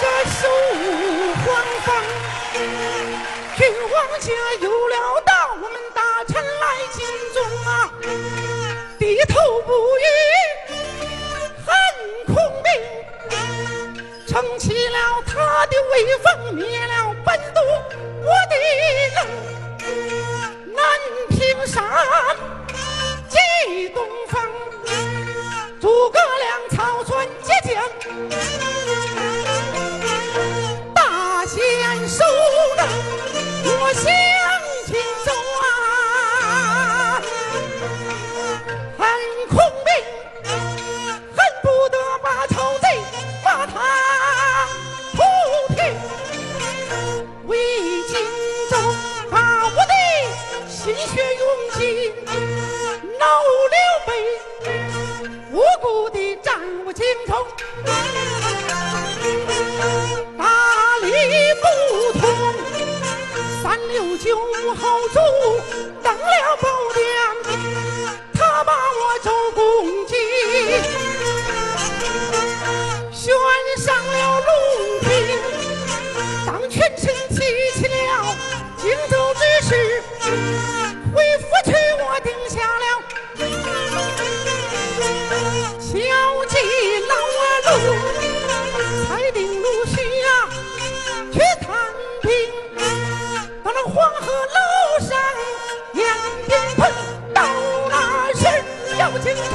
这守黄房。君王家有了道，我们大臣来尽忠啊，低头不语很孔明，撑起了他的威风，灭了本都我的能，南屏山济东方，诸葛亮草船借箭。我精通大理不通三六九号主等了包殿。谁老啊，路，带领路下去探听，到了黄河楼上，仰天喷，到那人妖情。